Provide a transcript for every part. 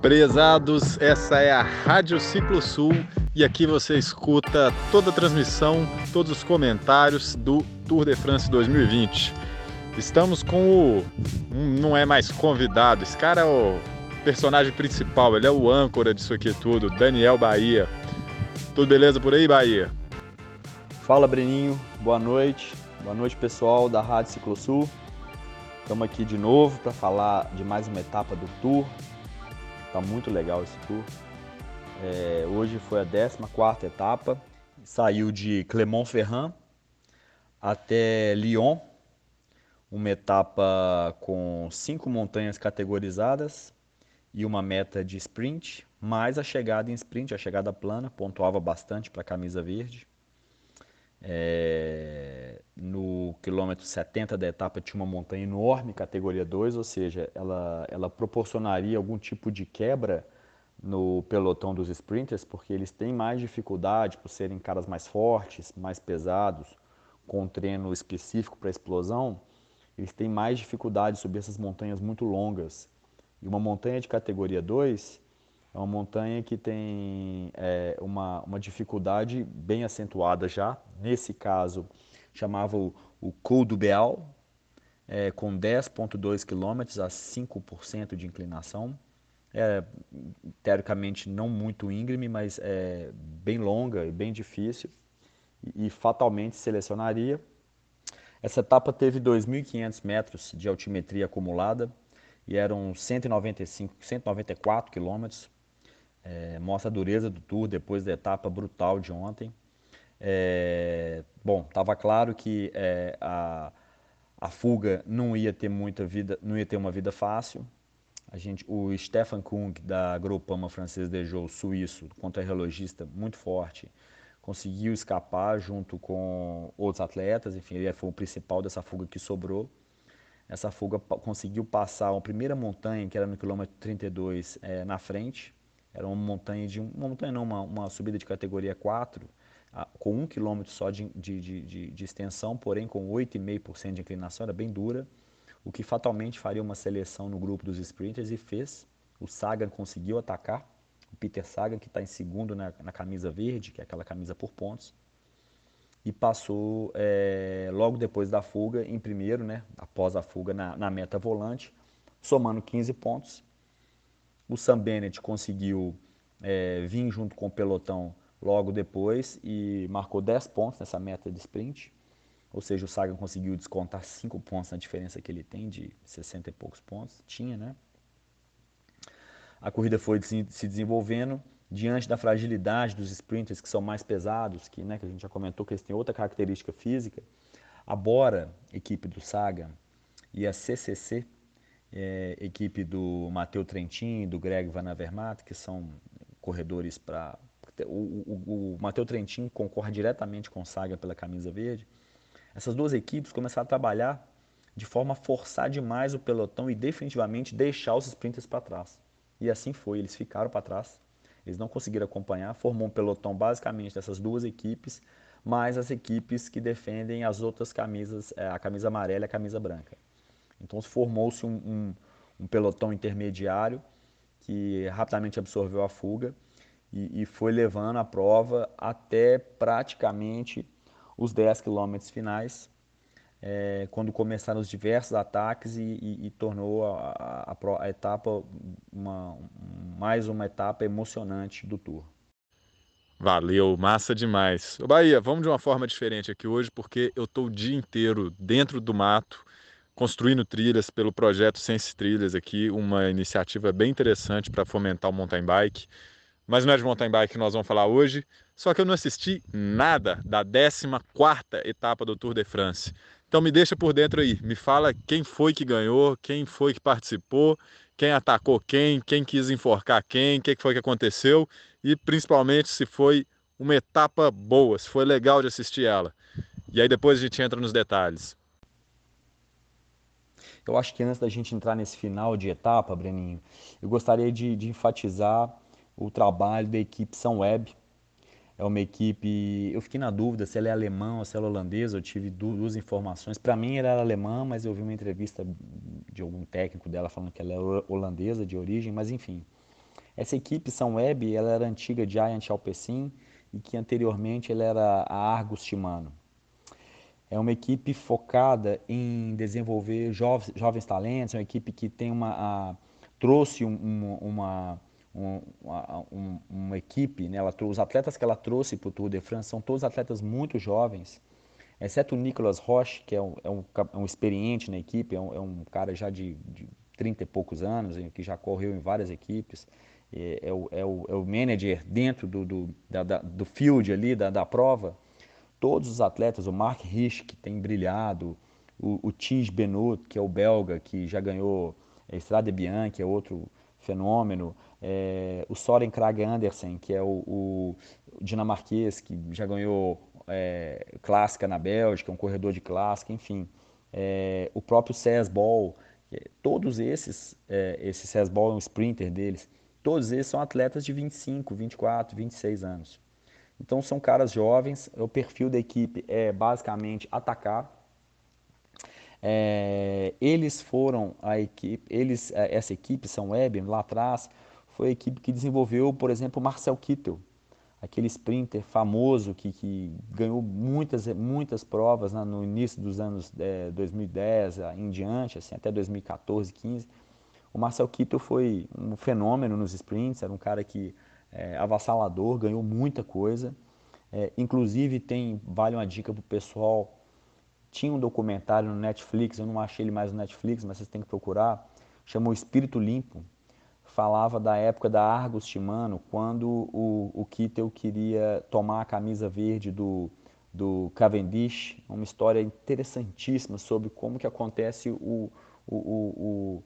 Prezados, essa é a Rádio Ciclo Sul e aqui você escuta toda a transmissão, todos os comentários do Tour de France 2020. Estamos com o. Não é mais convidado, esse cara é o personagem principal, ele é o âncora disso aqui tudo, Daniel Bahia. Tudo beleza por aí, Bahia? Fala, Breninho, boa noite. Boa noite, pessoal da Rádio Ciclo Sul. Estamos aqui de novo para falar de mais uma etapa do Tour. Tá muito legal esse Tour. É, hoje foi a 14 etapa. Saiu de Clermont-Ferrand até Lyon. Uma etapa com cinco montanhas categorizadas e uma meta de sprint, mais a chegada em sprint, a chegada plana, pontuava bastante para a camisa verde. É, no quilômetro 70 da etapa tinha uma montanha enorme, categoria 2, ou seja, ela, ela proporcionaria algum tipo de quebra no pelotão dos sprinters, porque eles têm mais dificuldade por serem caras mais fortes, mais pesados, com treino específico para explosão, eles têm mais dificuldade de subir essas montanhas muito longas. E uma montanha de categoria 2 é uma montanha que tem é, uma, uma dificuldade bem acentuada já. Nesse caso, chamava o, o Col du Béal, é, com 10,2 km a 5% de inclinação. É, teoricamente não muito íngreme, mas é bem longa e bem difícil. E, e fatalmente selecionaria. Essa etapa teve 2.500 metros de altimetria acumulada e eram 195, 194 quilômetros é, mostra a dureza do Tour depois da etapa brutal de ontem. É, bom, estava claro que é, a, a fuga não ia ter muita vida, não ia ter uma vida fácil. A gente, o Stefan Kung da Groupama francês de Jeux suíço, contra-relogista muito forte, conseguiu escapar junto com outros atletas. Enfim, ele foi o principal dessa fuga que sobrou. Essa fuga conseguiu passar a primeira montanha, que era no quilômetro 32, é, na frente, era uma montanha de uma montanha não, uma, uma subida de categoria 4, com um quilômetro só de, de, de, de, extensão, porém com 8,5% de inclinação, era bem dura, o que fatalmente faria uma seleção no grupo dos sprinters e fez. O Sagan conseguiu atacar, o Peter Sagan, que está em segundo na, na, camisa verde, que é aquela camisa por pontos, e passou é, logo depois da fuga, em primeiro, né, após a fuga na, na meta volante, somando 15 pontos o Sam Bennett conseguiu é, vir junto com o pelotão logo depois e marcou 10 pontos nessa meta de sprint. Ou seja, o Sagan conseguiu descontar 5 pontos na diferença que ele tem de 60 e poucos pontos. Tinha, né? A corrida foi se desenvolvendo diante da fragilidade dos sprinters que são mais pesados, que, né, que a gente já comentou que eles têm outra característica física. A Bora, equipe do Sagan, e a CCC, é, equipe do Matheus Trentin, do Greg Van Avermaet, que são corredores para. O, o, o Matheus Trentin concorre diretamente com o Saga pela camisa verde. Essas duas equipes começaram a trabalhar de forma a forçar demais o pelotão e definitivamente deixar os sprinters para trás. E assim foi, eles ficaram para trás, eles não conseguiram acompanhar, formou um pelotão basicamente dessas duas equipes, mais as equipes que defendem as outras camisas, é, a camisa amarela e a camisa branca. Então formou-se um, um, um, pelotão intermediário que rapidamente absorveu a fuga e, e foi levando a prova até praticamente os 10 quilômetros finais, é, quando começaram os diversos ataques e, e, e tornou a, a, a, etapa uma, mais uma etapa emocionante do Tour. Valeu, massa demais. Ô Bahia, vamos de uma forma diferente aqui hoje, porque eu estou o dia inteiro dentro do mato, construindo trilhas pelo projeto Sense Trilhas aqui, uma iniciativa bem interessante para fomentar o mountain bike. Mas não é de mountain bike que nós vamos falar hoje, só que eu não assisti nada da 14ª etapa do Tour de France. Então me deixa por dentro aí, me fala quem foi que ganhou, quem foi que participou, quem atacou quem, quem quis enforcar quem, o que foi que aconteceu e principalmente se foi uma etapa boa, se foi legal de assistir ela. E aí depois a gente entra nos detalhes. Eu acho que antes da gente entrar nesse final de etapa, Breninho, eu gostaria de, de enfatizar o trabalho da equipe São Web. É uma equipe, eu fiquei na dúvida se ela é alemã ou se ela é holandesa, eu tive duas informações. Para mim ela era alemã, mas eu vi uma entrevista de algum técnico dela falando que ela é holandesa de origem, mas enfim. Essa equipe São Web, ela era antiga Giant Alpecin e que anteriormente ela era a Argus Shimano. É uma equipe focada em desenvolver jovens, jovens talentos, é uma equipe que tem uma, a, trouxe um, uma, um, uma, um, uma, equipe, né? ela, os atletas que ela trouxe para o Tour de France são todos atletas muito jovens, exceto o Nicolas Roche, que é um, é um, é um experiente na equipe, é um, é um cara já de, de 30 e poucos anos, que já correu em várias equipes, é, é, o, é, o, é o manager dentro do, do, da, da, do field ali, da, da prova. Todos os atletas, o Mark Rich, que tem brilhado, o, o Benot, que é o belga, que já ganhou a Estrada Bianchi, é outro fenômeno, é, o Soren Krag Andersen, que é o, o, dinamarquês, que já ganhou é, clássica na Bélgica, um corredor de clássica, enfim. É, o próprio Cés Ball, todos esses, é, esse Cés Ball é um sprinter deles, todos eles são atletas de 25, 24, 26 anos. Então são caras jovens, o perfil da equipe é basicamente atacar. É, eles foram a equipe, eles, é, essa equipe, São Web, lá atrás, foi a equipe que desenvolveu, por exemplo, Marcel Kittel, aquele sprinter famoso que, que ganhou muitas, muitas provas né, no início dos anos é, 2010 em diante, assim, até 2014, 15. O Marcel Kittel foi um fenômeno nos sprints, era um cara que é, avassalador, ganhou muita coisa. É, inclusive tem, vale uma dica para o pessoal, tinha um documentário no Netflix, eu não achei ele mais no Netflix, mas vocês têm que procurar, chamou Espírito Limpo, falava da época da Argus Shimano, quando o, o Kittel queria tomar a camisa verde do, do Cavendish, uma história interessantíssima sobre como que acontece o, o, o, o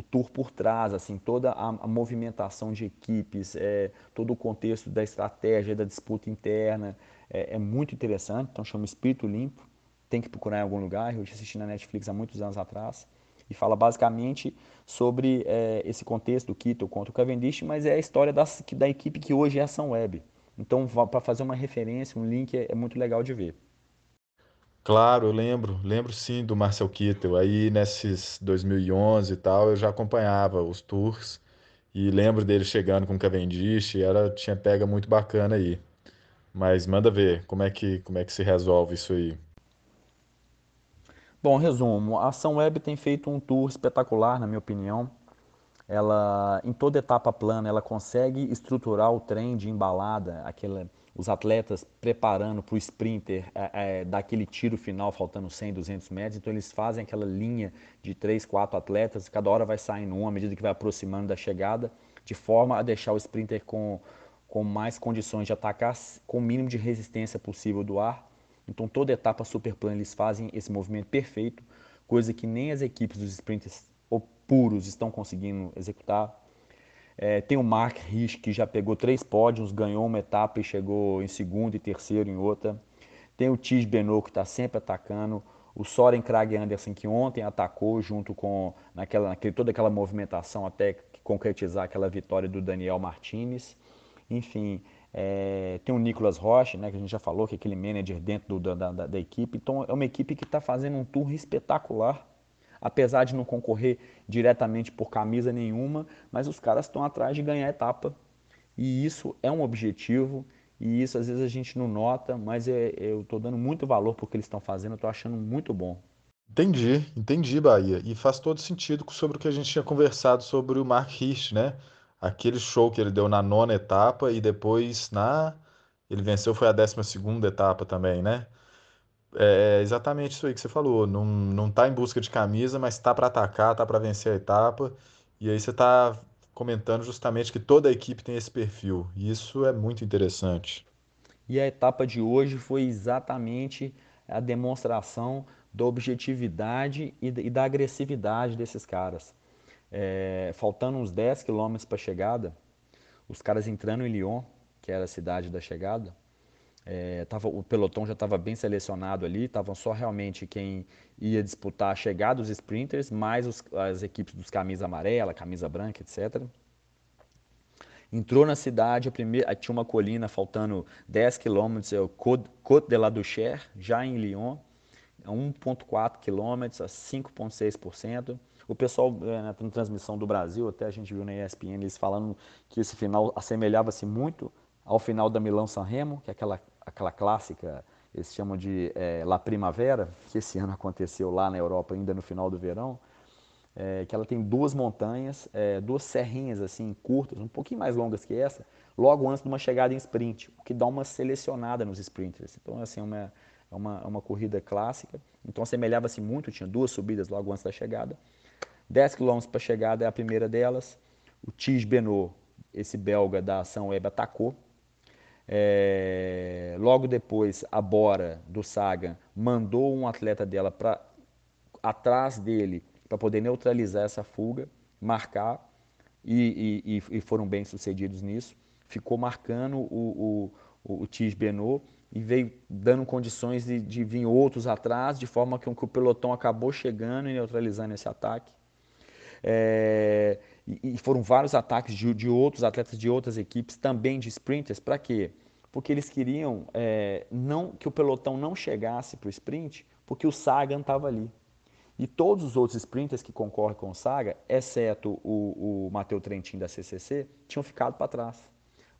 tour por trás, assim, toda a, a movimentação de equipes, é, todo o contexto da estratégia, da disputa interna, é, é, muito interessante, então chama Espírito Limpo, tem que procurar em algum lugar, eu assisti na Netflix há muitos anos atrás, e fala basicamente sobre é, esse contexto do Kittel contra o Cavendish, mas é a história da, da equipe que hoje é a Ação Web. Então, para fazer uma referência, um link, é, é muito legal de ver. Claro, eu lembro, lembro sim do Marcel Kittel. Aí nesses 2011 e tal, eu já acompanhava os tours e lembro dele chegando com o Cavendish, era tinha pega muito bacana aí. Mas manda ver como é que como é que se resolve isso aí. Bom, resumo, a Ação Web tem feito um tour espetacular, na minha opinião. Ela, em toda etapa plana, ela consegue estruturar o trem de embalada, aquela os atletas preparando para o sprinter é, é, daquele tiro final, faltando 100, 200 metros. Então eles fazem aquela linha de 3, 4 atletas, cada hora vai saindo um à medida que vai aproximando da chegada, de forma a deixar o sprinter com, com mais condições de atacar com o mínimo de resistência possível do ar. Então toda etapa super plana eles fazem esse movimento perfeito, coisa que nem as equipes dos sprinters puros estão conseguindo executar. É, tem o Mark Rich, que já pegou três pódios, ganhou uma etapa e chegou em segundo e terceiro em outra. Tem o Tis Benot, que está sempre atacando. O Soren Krag Andersen, que ontem atacou junto com naquela, naquele, toda aquela movimentação até concretizar aquela vitória do Daniel Martinez. Enfim, é, tem o Nicolas Rocha, né, que a gente já falou, que é aquele manager dentro do, da, da, da equipe. Então, é uma equipe que está fazendo um tour espetacular apesar de não concorrer diretamente por camisa nenhuma, mas os caras estão atrás de ganhar etapa. E isso é um objetivo, e isso às vezes a gente não nota, mas é, eu estou dando muito valor para o que eles estão fazendo, estou achando muito bom. Entendi, entendi, Bahia. E faz todo sentido sobre o que a gente tinha conversado sobre o Mark Rich, né? Aquele show que ele deu na nona etapa e depois na. Ele venceu, foi a décima segunda etapa também, né? É exatamente isso aí que você falou. Não, não tá em busca de camisa, mas tá para atacar, tá para vencer a etapa. E aí você tá comentando justamente que toda a equipe tem esse perfil. E isso é muito interessante. E a etapa de hoje foi exatamente a demonstração da objetividade e da agressividade desses caras. É, faltando uns 10 quilômetros para a chegada, os caras entrando em Lyon, que era a cidade da chegada, é, tava, o pelotão já estava bem selecionado ali, estavam só realmente quem ia disputar a chegada dos sprinters, mais os, as equipes dos camisa amarela, camisa branca, etc. Entrou na cidade, a primeira, tinha uma colina faltando 10 quilômetros, é o Côte, de la Duchère, já em Lyon, 1,4 quilômetros a 5,6%. O pessoal é, na transmissão do Brasil, até a gente viu na ESPN, eles falando que esse final assemelhava-se muito ao final da Milão-San Remo, que é aquela, aquela clássica, eles chamam de é, La Primavera, que esse ano aconteceu lá na Europa ainda no final do verão, é, que ela tem duas montanhas, é, duas serrinhas assim curtas, um pouquinho mais longas que essa, logo antes de uma chegada em sprint, o que dá uma selecionada nos sprinters. Então, assim, é uma, é uma, é uma corrida clássica. Então, assemelhava-se muito, tinha duas subidas logo antes da chegada. 10 km para a chegada é a primeira delas. O Tige Benoit, esse belga da ação web, atacou. É, logo depois, a Bora, do Sagan, mandou um atleta dela para atrás dele para poder neutralizar essa fuga, marcar, e, e, e, foram bem sucedidos nisso. Ficou marcando o, o, o, Tige Benoit e veio dando condições de, de vir outros atrás, de forma que, que o pelotão acabou chegando e neutralizando esse ataque. É, e, e, foram vários ataques de, de, outros atletas de outras equipes, também de sprinters, para quê? Porque eles queriam é, não que o pelotão não chegasse para o sprint, porque o Sagan estava ali. E todos os outros sprinters que concorrem com o Saga, exceto o, o Matheus Trentin da CCC, tinham ficado para trás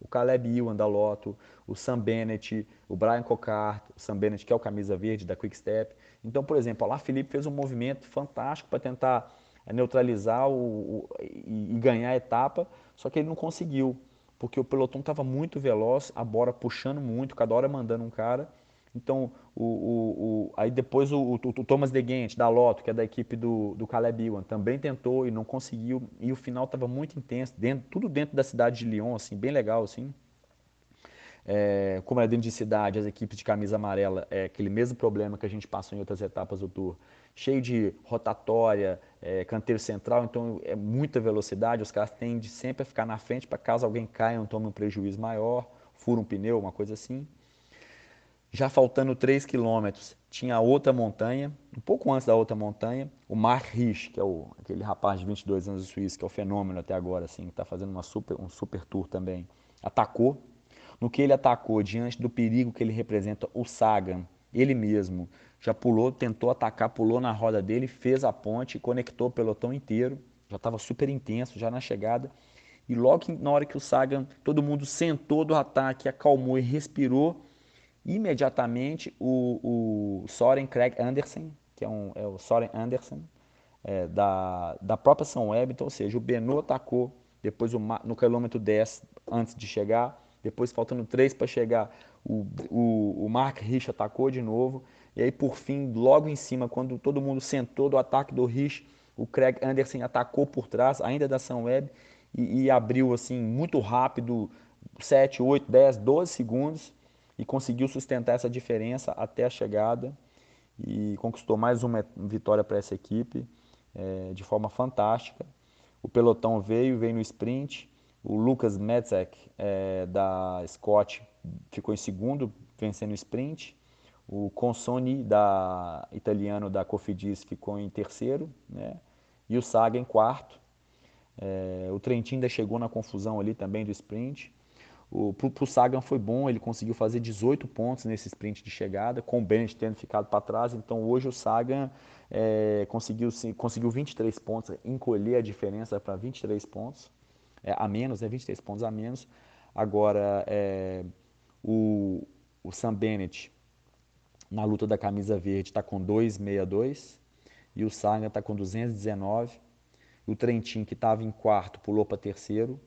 o Caleb Ewan da Lotto, o Sam Bennett, o Brian Cocart, o Sam Bennett que é o camisa verde da Quick Step. Então, por exemplo, lá Felipe fez um movimento fantástico para tentar neutralizar o, o, e, ganhar a etapa, só que ele não conseguiu, porque o pelotão estava muito veloz, a Bora puxando muito, cada hora mandando um cara, então, o, o, o, aí depois o, o, Thomas De Gent, da Lotto, que é da equipe do, do Caleb Ewan, também tentou e não conseguiu. E o final estava muito intenso, dentro, tudo dentro da cidade de Lyon, assim, bem legal, assim. É, como é dentro de cidade, as equipes de camisa amarela, é aquele mesmo problema que a gente passou em outras etapas do Tour. Cheio de rotatória, é, canteiro central, então é muita velocidade, os caras tendem sempre a ficar na frente para caso alguém caia, não tome um prejuízo maior, fura um pneu, uma coisa assim. Já faltando 3 quilômetros, tinha outra montanha, um pouco antes da outra montanha, o Mark Rich, que é o, aquele rapaz de 22 anos do Suíço, que é o fenômeno até agora, assim, que está fazendo uma super, um super tour também, atacou. No que ele atacou, diante do perigo que ele representa, o Sagan, ele mesmo, já pulou, tentou atacar, pulou na roda dele, fez a ponte, conectou o pelotão inteiro, já estava super intenso, já na chegada. E logo na hora que o Sagan, todo mundo sentou do ataque, acalmou e respirou, imediatamente o, o Soren Craig Andersen, que é, um, é o Soren Andersen, é, da, da própria São Web, então, ou seja, o Beno atacou, depois o, no quilômetro 10 antes de chegar, depois faltando 3 para chegar, o, o, o Mark Rich atacou de novo, e aí por fim, logo em cima, quando todo mundo sentou do ataque do Rich, o Craig Anderson atacou por trás, ainda da São Web, e, e abriu assim muito rápido, 7, 8, 10, 12 segundos, e conseguiu sustentar essa diferença até a chegada e conquistou mais uma vitória para essa equipe é, de forma fantástica. O pelotão veio, veio no sprint. O Lucas Metzek, é, da Scott, ficou em segundo, vencendo o sprint. O Consoni, da, italiano da Cofidis, ficou em terceiro. Né? E o Saga em quarto. É, o Trentin ainda chegou na confusão ali também do sprint. O Sagan foi bom, ele conseguiu fazer 18 pontos nesse sprint de chegada, com o Bennett tendo ficado para trás. Então hoje o Sagan é, conseguiu, conseguiu 23 pontos, encolher a diferença para 23 pontos é, a menos, né, 23 pontos a menos. Agora é, o, o Sam Bennett na luta da camisa verde está com 2,62 e o Sagan está com 219. O Trentin, que estava em quarto, pulou para terceiro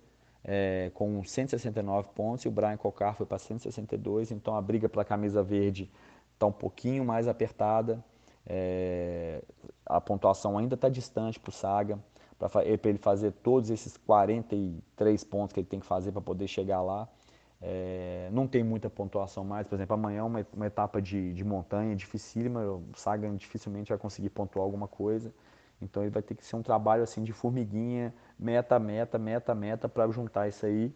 é, com 169 pontos. E o Brian Cocar foi para 162, então a briga pela camisa verde está um pouquinho mais apertada, é, a pontuação ainda está distante para o Saga, para ele fazer todos esses 43 pontos que ele tem que fazer para poder chegar lá. É, não tem muita pontuação mais, por exemplo, amanhã é uma, uma etapa de, de montanha dificílima, o Sagan dificilmente vai conseguir pontuar alguma coisa. Então ele vai ter que ser um trabalho assim de formiguinha, meta, meta, meta, meta para juntar isso aí.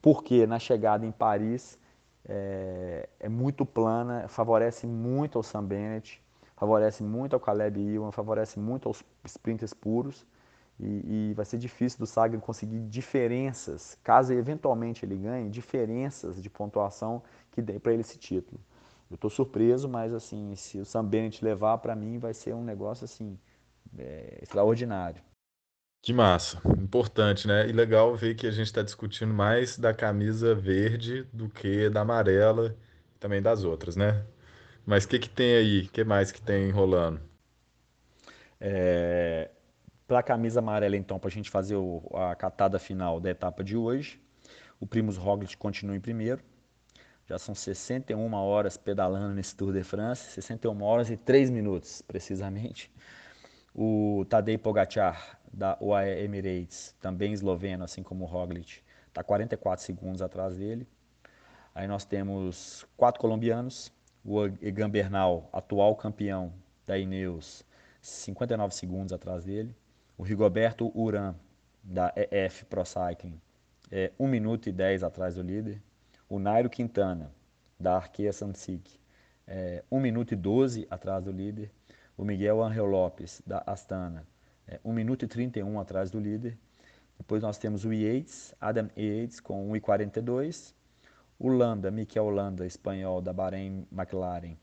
Porque na chegada em Paris é, é, muito plana, favorece muito ao Sam Bennett, favorece muito ao Caleb Ewan, favorece muito aos sprinters puros. E, e, vai ser difícil do Sagan conseguir diferenças, caso eventualmente ele ganhe, diferenças de pontuação que dê para ele esse título. Eu estou surpreso, mas assim, se o Sam Bennett levar para mim, vai ser um negócio assim é extraordinário. Que massa, importante, né? E legal ver que a gente está discutindo mais da camisa verde do que da amarela também das outras, né? Mas o que que tem aí? O que mais que tem rolando? É, para a camisa amarela, então, para a gente fazer o, a catada final da etapa de hoje, o Primus Roglic continua em primeiro. Já são 61 horas pedalando nesse Tour de France, 61 horas e 3 minutos, precisamente. O Tadej Pogacar, da UAE Emirates, também esloveno, assim como o Roglic, está 44 segundos atrás dele. Aí nós temos quatro colombianos, o Egan Bernal, atual campeão da Ineos, 59 segundos atrás dele. O Rigoberto Uran, da EF Pro Cycling, é 1 minuto e 10 atrás do líder. O Nairo Quintana, da Arkea Samsic, é 1 minuto e 12 atrás do líder o Miguel Angel Lopes, da Astana, é, 1 minuto e 31 atrás do líder. Depois nós temos o Yates, Adam Yates, com 1,42. O Landa, Miquel Landa, espanhol, da Bahrein McLaren,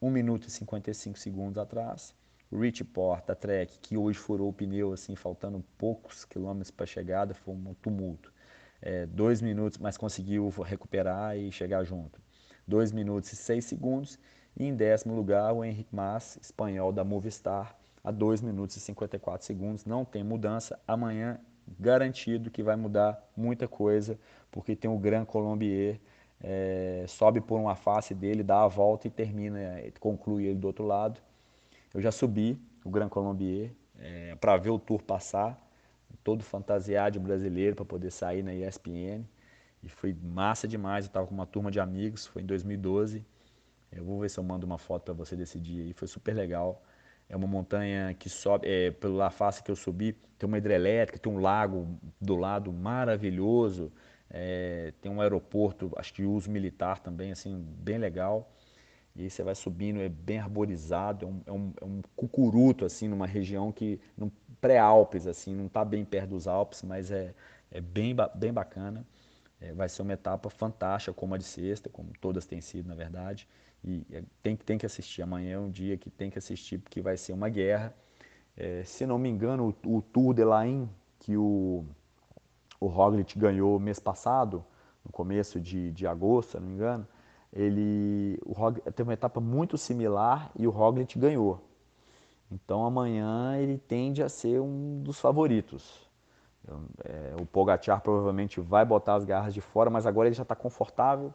1 minuto e 55 segundos atrás. Rich Porta, Trek, que hoje furou o pneu, assim, faltando poucos quilômetros para a chegada, foi um tumulto. É, dois minutos, mas conseguiu recuperar e chegar junto. 2 minutos e 6 segundos. E em décimo lugar, o Henrique Mas, espanhol da Movistar, a 2 minutos e 54 segundos. Não tem mudança. Amanhã, garantido que vai mudar muita coisa, porque tem o Gran Colombier, é, sobe por uma face dele, dá a volta e termina, conclui ele do outro lado. Eu já subi o Gran Colombier é, para ver o tour passar, todo fantasiado de brasileiro para poder sair na ESPN. E foi massa demais, eu estava com uma turma de amigos, foi em 2012. Eu vou ver se eu mando uma foto para você desse dia aí, foi super legal. É uma montanha que sobe, é, pela face que eu subi, tem uma hidrelétrica, tem um lago do lado maravilhoso, é, tem um aeroporto, acho que uso militar também, assim, bem legal. E aí você vai subindo, é bem arborizado, é um, é um, é um cucuruto, assim, numa região que, no pré-Alpes, assim, não está bem perto dos Alpes, mas é, é bem, bem bacana. É, vai ser uma etapa fantástica, como a de sexta, como todas têm sido, na verdade. E é, tem, tem que assistir. Amanhã é um dia que tem que assistir, porque vai ser uma guerra. É, se não me engano, o, o Tour de Lain, que o, o Roglic ganhou mês passado, no começo de, de agosto, se não me engano, ele o Roglic, teve uma etapa muito similar e o Roglic ganhou. Então amanhã ele tende a ser um dos favoritos. É, o Pogacar provavelmente vai botar as garras de fora, mas agora ele já está confortável.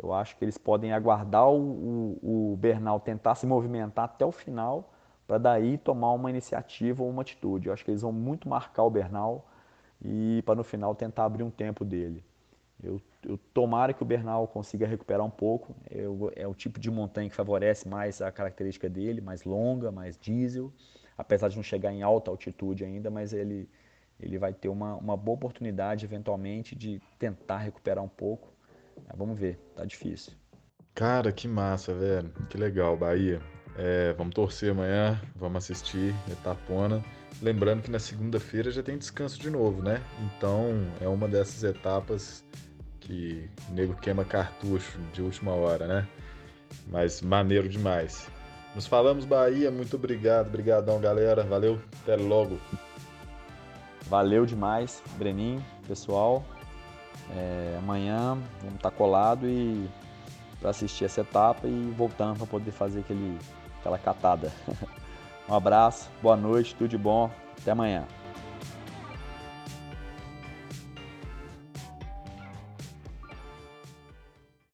Eu acho que eles podem aguardar o, o, o Bernal tentar se movimentar até o final para daí tomar uma iniciativa ou uma atitude. Eu acho que eles vão muito marcar o Bernal e para no final tentar abrir um tempo dele. Eu, eu tomara que o Bernal consiga recuperar um pouco. Eu, é o tipo de montanha que favorece mais a característica dele, mais longa, mais diesel, apesar de não chegar em alta altitude ainda, mas ele, ele vai ter uma, uma boa oportunidade eventualmente de tentar recuperar um pouco vamos ver, tá difícil. Cara, que massa, velho. Que legal, Bahia. É, vamos torcer amanhã, vamos assistir Etapona. Lembrando que na segunda-feira já tem descanso de novo, né? Então é uma dessas etapas que o nego queima cartucho de última hora, né? Mas maneiro demais. Nos falamos, Bahia. Muito obrigado. Obrigadão, galera. Valeu. Até logo. Valeu demais, Breninho, pessoal. É, amanhã vamos estar colado e para assistir essa etapa e voltando para poder fazer aquele, aquela catada. um abraço, boa noite, tudo de bom, até amanhã.